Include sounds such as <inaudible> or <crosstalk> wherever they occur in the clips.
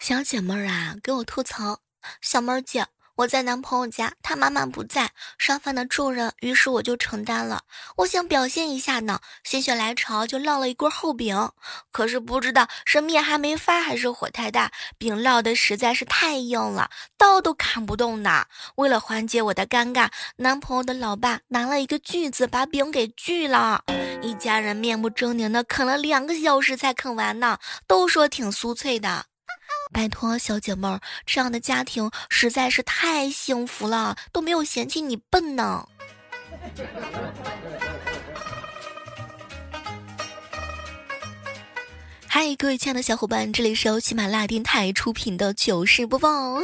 小姐妹儿啊，给我吐槽，小妹儿姐。我在男朋友家，他妈妈不在，烧饭的重任，于是我就承担了。我想表现一下呢，心血来潮就烙了一锅厚饼。可是不知道是面还没发，还是火太大，饼烙的实在是太硬了，刀都砍不动呢。为了缓解我的尴尬，男朋友的老爸拿了一个锯子把饼给锯了。一家人面目狰狞的啃了两个小时才啃完呢，都说挺酥脆的。拜托，小姐妹儿，这样的家庭实在是太幸福了，都没有嫌弃你笨呢。嗨，各位亲爱的小伙伴，这里是由喜马拉雅电台出品的糗事播报。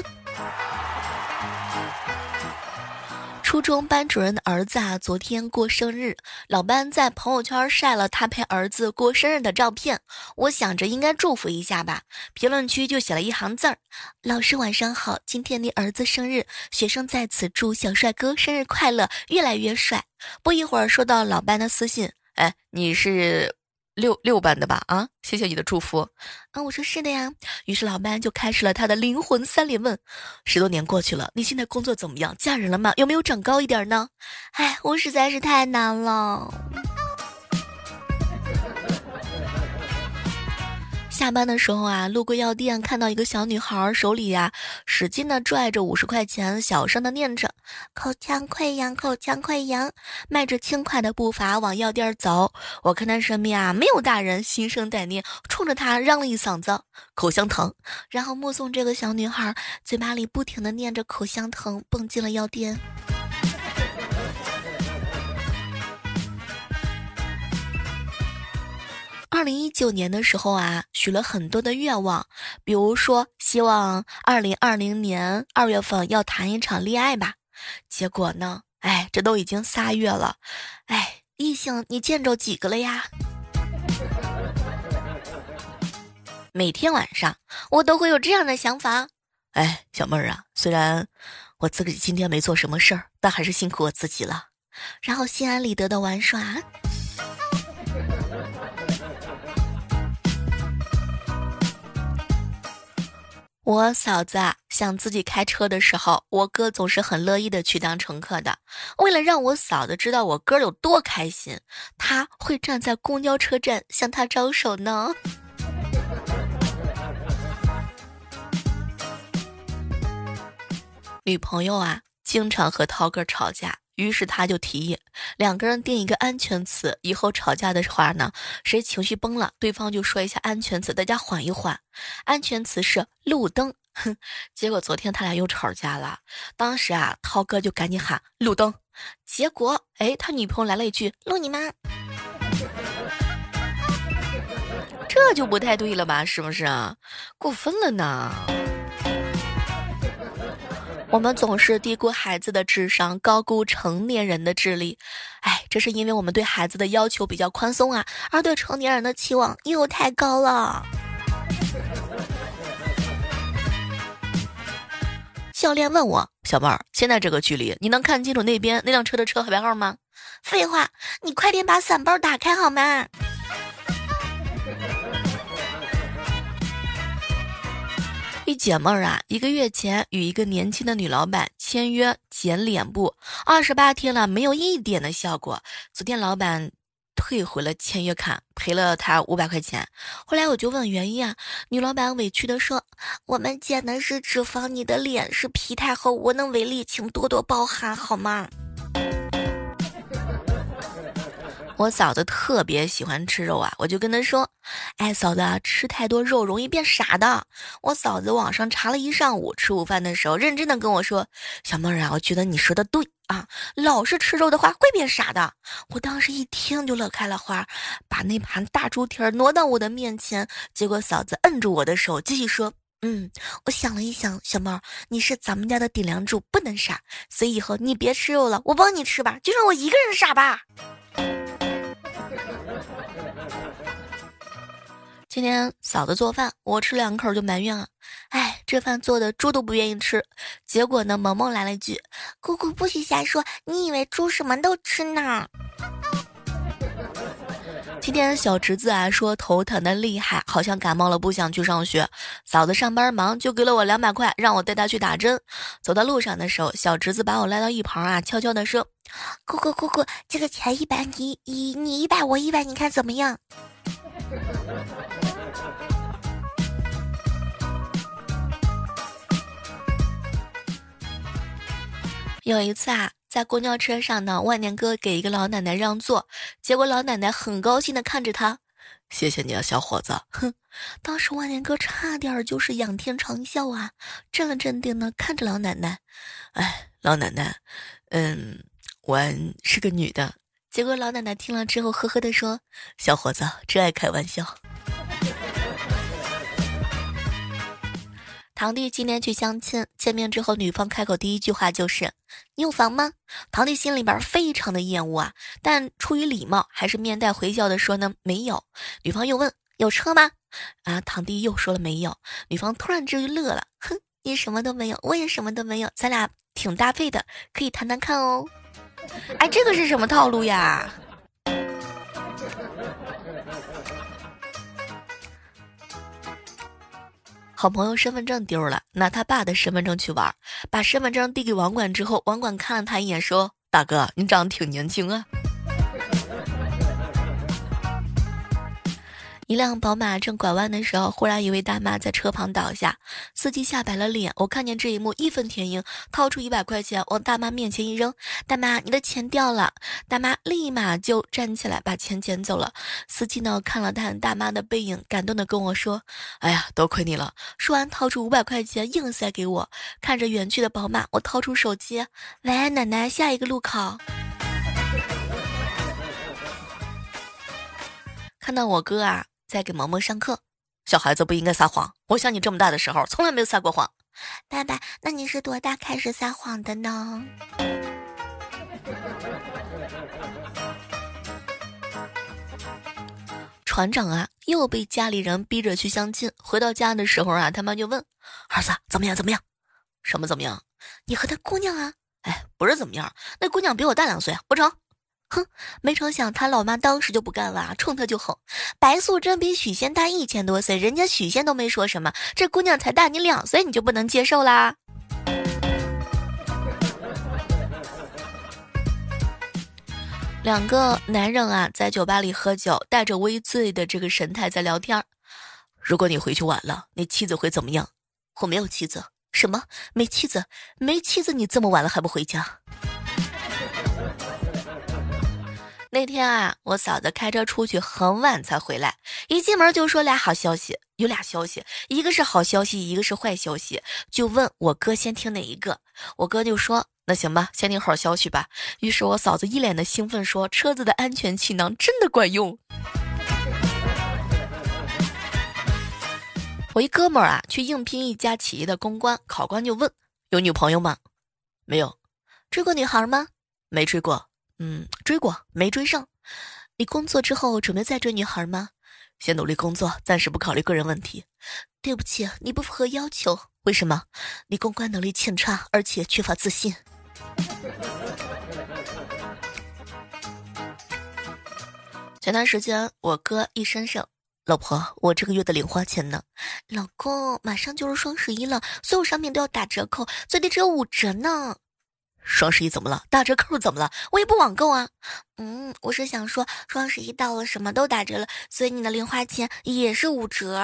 初中班主任的儿子啊，昨天过生日，老班在朋友圈晒了他陪儿子过生日的照片。我想着应该祝福一下吧，评论区就写了一行字儿：“老师晚上好，今天你儿子生日，学生在此祝小帅哥生日快乐，越来越帅。”不一会儿收到老班的私信，哎，你是？六六班的吧啊，谢谢你的祝福，啊，我说是的呀。于是老班就开始了他的灵魂三连问：十多年过去了，你现在工作怎么样？嫁人了吗？有没有长高一点呢？哎，我实在是太难了。下班的时候啊，路过药店，看到一个小女孩手里呀，使劲的拽着五十块钱，小声的念着“口腔溃疡，口腔溃疡”，迈着轻快的步伐往药店走。我看她身边啊没有大人，心生歹念，冲着她嚷了一嗓子“口香糖”，然后目送这个小女孩嘴巴里不停的念着“口香糖”，蹦进了药店。二零一九年的时候啊，许了很多的愿望，比如说希望二零二零年二月份要谈一场恋爱吧。结果呢，哎，这都已经仨月了，哎，异性你见着几个了呀？<laughs> 每天晚上我都会有这样的想法，哎，小妹儿啊，虽然我自己今天没做什么事儿，但还是辛苦我自己了，然后心安理得的玩耍。我嫂子啊，想自己开车的时候，我哥总是很乐意的去当乘客的。为了让我嫂子知道我哥有多开心，他会站在公交车站向他招手呢。<laughs> 女朋友啊，经常和涛哥吵架。于是他就提议两个人定一个安全词，以后吵架的话呢，谁情绪崩了，对方就说一下安全词，大家缓一缓。安全词是路灯，哼。结果昨天他俩又吵架了，当时啊，涛哥就赶紧喊路灯，结果哎，他女朋友来了一句路你妈，这就不太对了吧？是不是啊？过分了呢？我们总是低估孩子的智商，高估成年人的智力。哎，这是因为我们对孩子的要求比较宽松啊，而对成年人的期望又太高了。教练问我：“小妹儿，现在这个距离，你能看清楚那边那辆车的车牌号吗？”废话，你快点把伞包打开好吗？一姐妹儿啊，一个月前与一个年轻的女老板签约剪脸部，二十八天了没有一点的效果。昨天老板退回了签约卡，赔了她五百块钱。后来我就问原因啊，女老板委屈的说：“我们剪的是脂肪，你的脸是皮太厚，无能为力，请多多包涵好吗？”我嫂子特别喜欢吃肉啊，我就跟她说：“哎，嫂子，吃太多肉容易变傻的。”我嫂子网上查了一上午，吃午饭的时候认真的跟我说：“小妹儿啊，我觉得你说的对啊，老是吃肉的话会变傻的。”我当时一听就乐开了花，把那盘大猪蹄儿挪到我的面前，结果嫂子摁住我的手，继续说：“嗯，我想了一想，小妹儿，你是咱们家的顶梁柱，不能傻，所以以后你别吃肉了，我帮你吃吧，就让我一个人傻吧。”今天嫂子做饭，我吃两口就埋怨了，哎，这饭做的猪都不愿意吃。结果呢，萌萌来了一句：“姑姑不许瞎说，你以为猪什么都吃呢？” <laughs> 今天小侄子啊说头疼的厉害，好像感冒了，不想去上学。嫂子上班忙，就给了我两百块，让我带他去打针。走到路上的时候，小侄子把我拉到一旁啊，悄悄的说：“姑姑姑姑，这个钱一百，你你你一百，我一百，你看怎么样？” <laughs> 有一次啊。在公交车上呢，万年哥给一个老奶奶让座，结果老奶奶很高兴的看着他，谢谢你啊，小伙子。哼，当时万年哥差点就是仰天长啸啊，镇了镇定的看着老奶奶，哎，老奶奶，嗯，我是个女的。结果老奶奶听了之后，呵呵的说，小伙子真爱开玩笑。堂弟今天去相亲，见面之后，女方开口第一句话就是：“你有房吗？”堂弟心里边非常的厌恶啊，但出于礼貌，还是面带微笑的说呢：“没有。”女方又问：“有车吗？”啊，堂弟又说了没有。女方突然之间乐了：“哼，你什么都没有，我也什么都没有，咱俩挺搭配的，可以谈谈看哦。” <laughs> 哎，这个是什么套路呀？好朋友身份证丢了，拿他爸的身份证去玩，把身份证递给网管之后，网管看了他一眼，说：“大哥，你长得挺年轻啊。”一辆宝马正拐弯的时候，忽然一位大妈在车旁倒下，司机吓白了脸。我看见这一幕，义愤填膺，掏出一百块钱往大妈面前一扔：“大妈，你的钱掉了。”大妈立马就站起来把钱捡走了。司机呢看了看大妈的背影，感动的跟我说：“哎呀，多亏你了。”说完，掏出五百块钱硬塞给我。看着远去的宝马，我掏出手机：“喂，奶奶，下一个路口。”看到我哥啊。在给萌萌上课，小孩子不应该撒谎。我想你这么大的时候，从来没有撒过谎。爸爸，那你是多大开始撒谎的呢？<laughs> 船长啊，又被家里人逼着去相亲。回到家的时候啊，他妈就问儿子怎么样？怎么样？什么怎么样？你和他姑娘啊？哎，不是怎么样，那姑娘比我大两岁，不成。哼，没成想他老妈当时就不干了，冲他就吼：“白素贞比许仙大一千多岁，人家许仙都没说什么，这姑娘才大你两岁，你就不能接受啦？” <laughs> 两个男人啊，在酒吧里喝酒，带着微醉的这个神态在聊天。如果你回去晚了，你妻子会怎么样？我没有妻子，什么没妻子？没妻子，你这么晚了还不回家？那天啊，我嫂子开车出去很晚才回来，一进门就说俩好消息，有俩消息，一个是好消息，一个是坏消息，就问我哥先听哪一个，我哥就说那行吧，先听好消息吧。于是我嫂子一脸的兴奋说，车子的安全气囊真的管用。我一哥们儿啊，去应聘一家企业的公关，考官就问有女朋友吗？没有，追过女孩吗？没追过。嗯，追过没追上？你工作之后准备再追女孩吗？先努力工作，暂时不考虑个人问题。对不起，你不符合要求。为什么？你公关能力欠差，而且缺乏自信。前段时间，我哥一身声，老婆，我这个月的零花钱呢？老公，马上就是双十一了，所有商品都要打折扣，最低只有五折呢。双十一怎么了？打折扣怎么了？我也不网购啊。嗯，我是想说，双十一到了，什么都打折了，所以你的零花钱也是五折。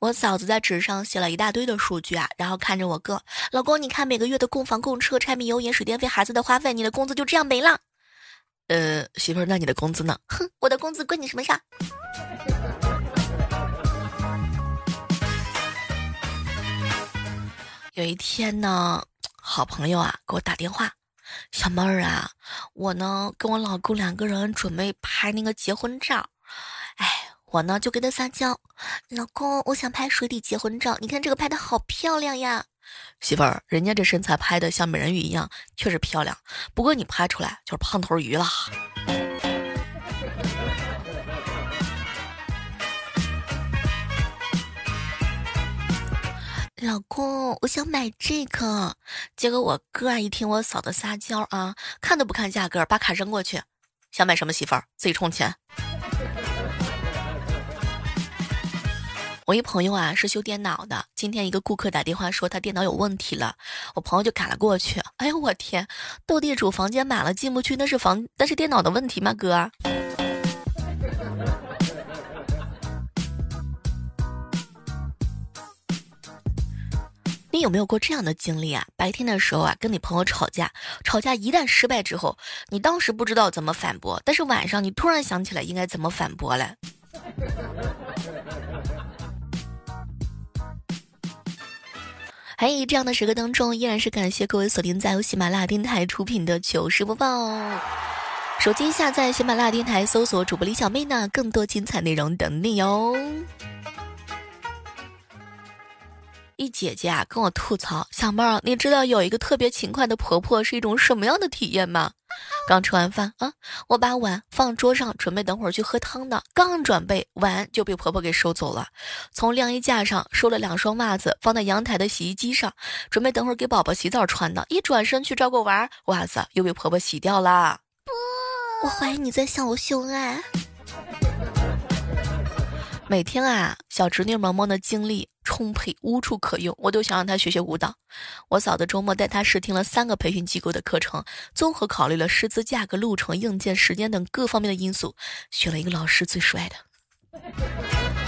我嫂子在纸上写了一大堆的数据啊，然后看着我哥，老公，你看每个月的供房、供车、柴米油盐、水电费、孩子的花费，你的工资就这样没了。呃，媳妇儿，那你的工资呢？哼，我的工资关你什么事？有一天呢，好朋友啊给我打电话，小妹儿啊，我呢跟我老公两个人准备拍那个结婚照，哎，我呢就跟他撒娇，老公，我想拍水底结婚照，你看这个拍的好漂亮呀，媳妇儿，人家这身材拍的像美人鱼一样，确实漂亮，不过你拍出来就是胖头鱼了。老公，我想买这个。结果我哥啊一听我嫂子撒娇啊，看都不看价格，把卡扔过去。想买什么媳妇儿，自己充钱。我一朋友啊是修电脑的，今天一个顾客打电话说他电脑有问题了，我朋友就赶了过去。哎呦我天，斗地主房间满了进不去，那是房那是电脑的问题吗哥？你有没有过这样的经历啊？白天的时候啊跟你朋友吵架，吵架一旦失败之后，你当时不知道怎么反驳，但是晚上你突然想起来应该怎么反驳了。<laughs> 嘿，这样的时刻当中，依然是感谢各位锁定在由喜马拉雅电台出品的糗事播报。手机下载喜马拉雅电台，搜索主播李小妹呢，更多精彩内容等你哟。一姐姐啊跟我吐槽，小妹儿，你知道有一个特别勤快的婆婆是一种什么样的体验吗？刚吃完饭啊，我把碗放桌上，准备等会儿去喝汤呢。刚准备碗就被婆婆给收走了。从晾衣架上收了两双袜子，放在阳台的洗衣机上，准备等会儿给宝宝洗澡穿的。一转身去照顾娃，袜子又被婆婆洗掉了。不，我怀疑你在向我秀恩爱。每天啊，小侄女萌萌的精力充沛，无处可用，我都想让她学学舞蹈。我嫂子周末带她试听了三个培训机构的课程，综合考虑了师资、价格、路程、硬件、时间等各方面的因素，选了一个老师最帅的。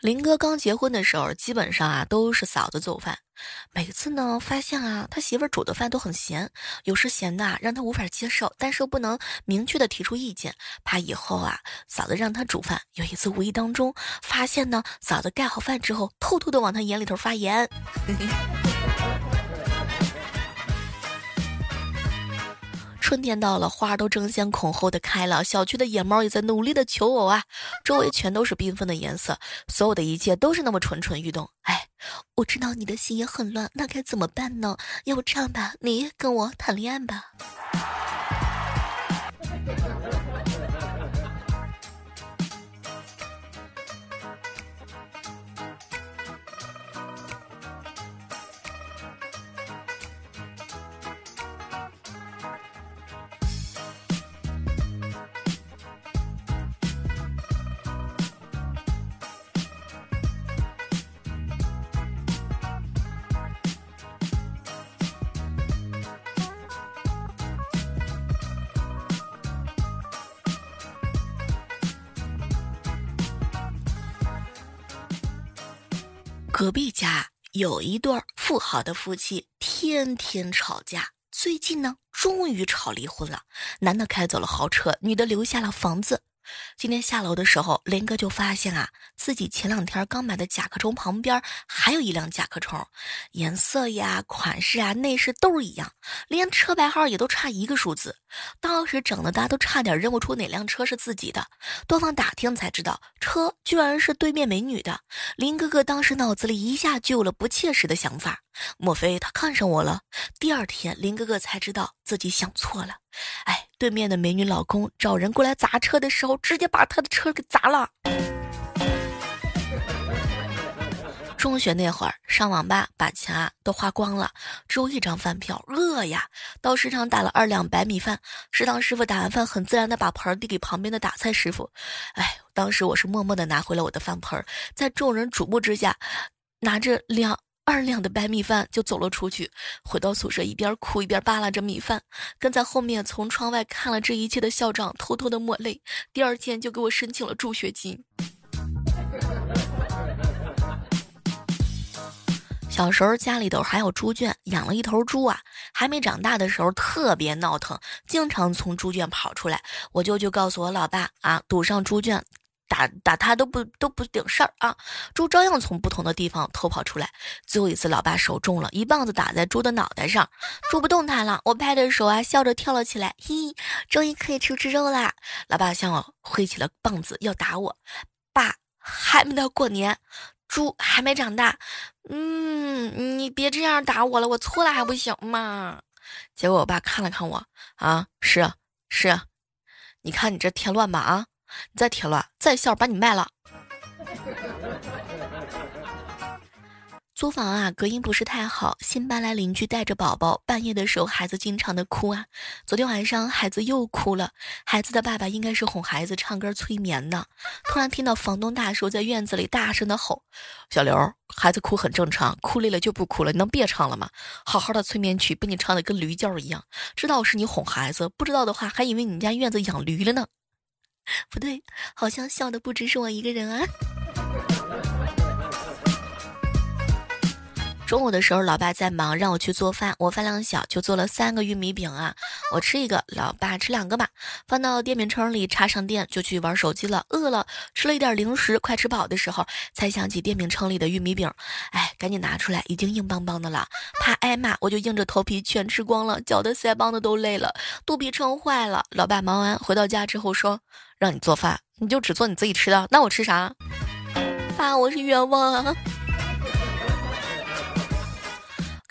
林哥刚结婚的时候，基本上啊都是嫂子做饭。每次呢，发现啊他媳妇儿煮的饭都很咸，有时咸的让他无法接受，但是又不能明确的提出意见，怕以后啊嫂子让他煮饭。有一次无意当中发现呢，嫂子盖好饭之后，偷偷的往他眼里头发盐。<laughs> 春天到了，花儿都争先恐后的开了，小区的野猫也在努力的求偶啊，周围全都是缤纷的颜色，所有的一切都是那么蠢蠢欲动。哎，我知道你的心也很乱，那该怎么办呢？要不这样吧，你跟我谈恋爱吧。隔壁家有一对富豪的夫妻，天天吵架。最近呢，终于吵离婚了。男的开走了豪车，女的留下了房子。今天下楼的时候，林哥就发现啊，自己前两天刚买的甲壳虫旁边还有一辆甲壳虫，颜色呀、款式啊、内饰都一样，连车牌号也都差一个数字。当时整的大家都差点认不出哪辆车是自己的。多方打听才知道，车居然是对面美女的。林哥哥当时脑子里一下就有了不切实的想法，莫非他看上我了？第二天，林哥哥才知道自己想错了。哎。对面的美女老公找人过来砸车的时候，直接把他的车给砸了。中学那会儿上网吧，把钱啊都花光了，只有一张饭票，饿呀！到食堂打了二两白米饭，食堂师傅打完饭很自然的把盆递给旁边的打菜师傅。哎，当时我是默默的拿回了我的饭盆，在众人瞩目之下，拿着两。二两的白米饭就走了出去，回到宿舍一边哭一边扒拉着米饭，跟在后面从窗外看了这一切的校长偷偷的抹泪。第二天就给我申请了助学金。小时候家里头还有猪圈，养了一头猪啊，还没长大的时候特别闹腾，经常从猪圈跑出来。我舅舅告诉我老爸啊，堵上猪圈。打打他都不都不顶事儿啊！猪照样从不同的地方偷跑出来。最后一次，老爸手重了，一棒子打在猪的脑袋上，猪不动弹了。我拍着手啊，笑着跳了起来，嘿，终于可以吃吃肉啦！老爸向我挥起了棒子要打我，爸还没到过年，猪还没长大，嗯，你别这样打我了，我错了还不行吗？结果我爸看了看我，啊，是是，你看你这添乱吧啊！你再添乱，再笑把你卖了。租房啊，隔音不是太好。新搬来邻居带着宝宝，半夜的时候孩子经常的哭啊。昨天晚上孩子又哭了，孩子的爸爸应该是哄孩子唱歌催眠呢。突然听到房东大叔在院子里大声的吼：“小刘，孩子哭很正常，哭累了就不哭了，你能别唱了吗？好好的催眠曲被你唱的跟驴叫一样。知道是你哄孩子，不知道的话还以为你家院子养驴了呢。<laughs> 不对，好像笑的不只是我一个人啊。”中午的时候，老爸在忙，让我去做饭。我饭量小，就做了三个玉米饼啊。我吃一个，老爸吃两个吧。放到电饼铛里，插上电，就去玩手机了。饿了，吃了一点零食，快吃饱的时候，才想起电饼铛里的玉米饼。哎，赶紧拿出来，已经硬邦邦的了。怕挨骂，我就硬着头皮全吃光了，搅得腮帮子都累了，肚皮撑坏了。老爸忙完回到家之后说：“让你做饭，你就只做你自己吃的，那我吃啥？”爸，我是冤枉啊。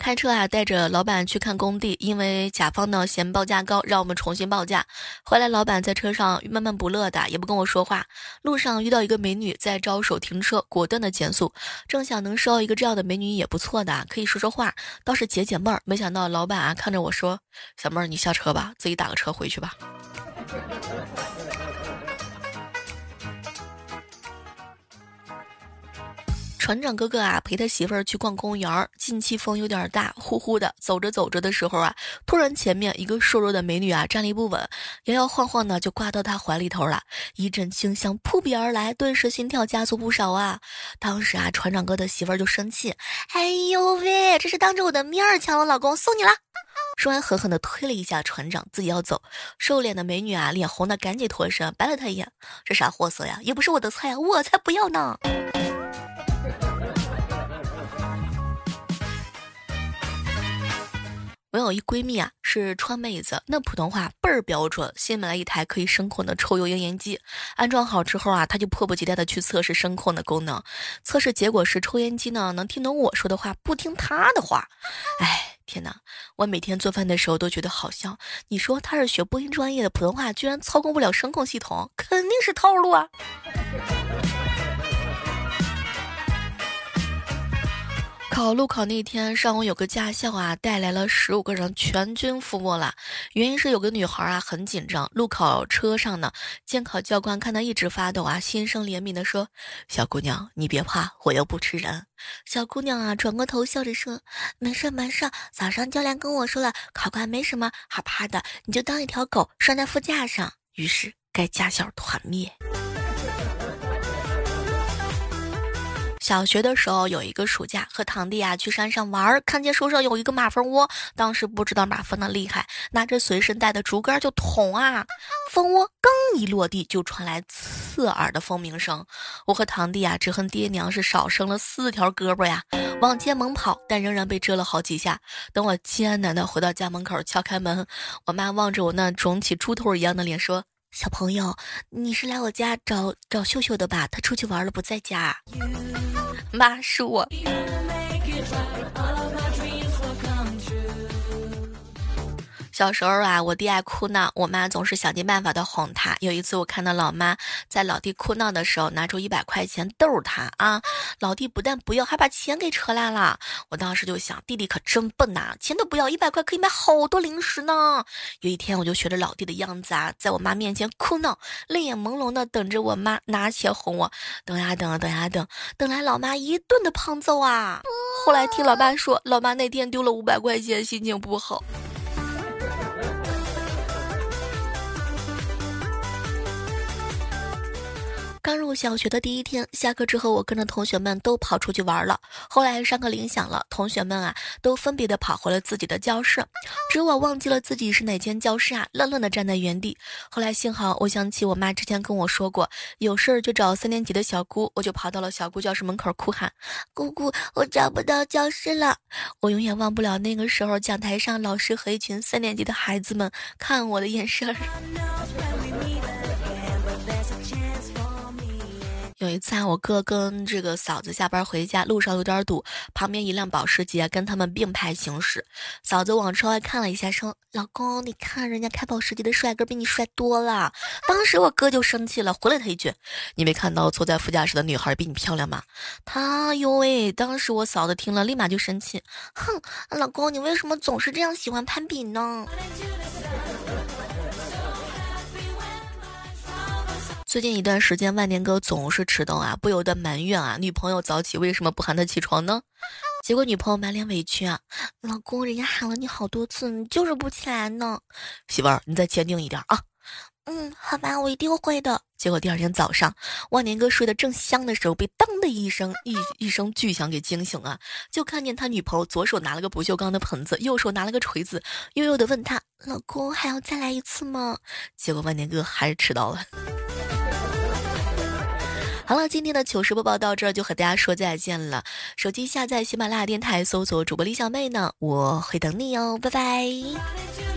开车啊，带着老板去看工地，因为甲方呢嫌报价高，让我们重新报价。回来，老板在车上闷闷不乐的，也不跟我说话。路上遇到一个美女在招手停车，果断的减速。正想能收一个这样的美女也不错的，可以说说话，倒是解解闷儿。没想到老板啊看着我说：“小妹儿，你下车吧，自己打个车回去吧。” <laughs> 船长哥哥啊，陪他媳妇儿去逛公园儿。近期风有点大，呼呼的。走着走着的时候啊，突然前面一个瘦弱的美女啊，站立不稳，摇摇晃晃的就挂到他怀里头了。一阵清香扑鼻而来，顿时心跳加速不少啊。当时啊，船长哥的媳妇儿就生气：“哎呦喂，这是当着我的面儿抢我老公，送你了！”说完狠狠的推了一下船长，自己要走。瘦脸的美女啊，脸红的赶紧脱身，白了他一眼：“这啥货色呀？也不是我的菜啊，我才不要呢！”我有一闺蜜啊，是川妹子，那普通话倍儿标准。新买了一台可以声控的抽油烟烟机，安装好之后啊，她就迫不及待的去测试声控的功能。测试结果是抽烟机呢能听懂我说的话，不听她的话。哎，天哪！我每天做饭的时候都觉得好笑。你说她是学播音专业的，普通话居然操控不了声控系统，肯定是套路啊！考路考那天上午有个驾校啊，带来了十五个人，全军覆没了。原因是有个女孩啊很紧张。路考车上呢，监考教官看她一直发抖啊，心生怜悯的说：“小姑娘，你别怕，我又不吃人。”小姑娘啊转过头笑着说：“没事没事，早上教练跟我说了，考官没什么好怕的，你就当一条狗拴在副驾上。”于是该驾校团灭。小学的时候有一个暑假，和堂弟啊去山上玩，看见树上有一个马蜂窝。当时不知道马蜂的厉害，拿着随身带的竹竿就捅啊，蜂窝刚一落地，就传来刺耳的蜂鸣声。我和堂弟啊只恨爹娘是少生了四条胳膊呀，往前猛跑，但仍然被蛰了好几下。等我艰难的回到家门口，敲开门，我妈望着我那肿起猪头一样的脸说。小朋友，你是来我家找找秀秀的吧？她出去玩了，不在家。妈，是我。小时候啊，我弟爱哭闹，我妈总是想尽办法的哄他。有一次，我看到老妈在老弟哭闹的时候，拿出一百块钱逗他啊，老弟不但不要，还把钱给扯烂了。我当时就想，弟弟可真笨呐，钱都不要，一百块可以买好多零食呢。有一天，我就学着老弟的样子啊，在我妈面前哭闹，泪眼朦胧的等着我妈拿钱哄我。等呀等，等呀等，等来老妈一顿的胖揍啊。后来听老爸说，老妈那天丢了五百块钱，心情不好。刚入小学的第一天，下课之后，我跟着同学们都跑出去玩了。后来上课铃响了，同学们啊都分别的跑回了自己的教室，只我忘记了自己是哪间教室啊，愣愣的站在原地。后来幸好我想起我妈之前跟我说过，有事儿就找三年级的小姑，我就跑到了小姑教室门口哭喊：“姑姑，我找不到教室了！”我永远忘不了那个时候讲台上老师和一群三年级的孩子们看我的眼神。<laughs> 在，我哥跟这个嫂子下班回家，路上有点堵，旁边一辆保时捷跟他们并排行驶。嫂子往窗外看了一下，说：“老公，你看人家开保时捷的帅哥比你帅多了。”当时我哥就生气了，回了他一句：“你没看到坐在副驾驶的女孩比你漂亮吗？”他哟喂！当时我嫂子听了，立马就生气：“哼，老公，你为什么总是这样喜欢攀比呢？”最近一段时间，万年哥总是迟到啊，不由得埋怨啊，女朋友早起为什么不喊他起床呢？结果女朋友满脸委屈啊，老公，人家喊了你好多次，你就是不起来呢。媳妇儿，你再坚定一点啊。嗯，好吧，我一定会的。结果第二天早上，万年哥睡得正香的时候，被当的一声一一声巨响给惊醒啊！就看见他女朋友左手拿了个不锈钢的盆子，右手拿了个锤子，悠悠的问他：“老公，还要再来一次吗？”结果万年哥还是迟到了。好了，今天的糗事播报到这儿就和大家说再见了。手机下载喜马拉雅电台，搜索主播李小妹呢，我会等你哦，拜拜。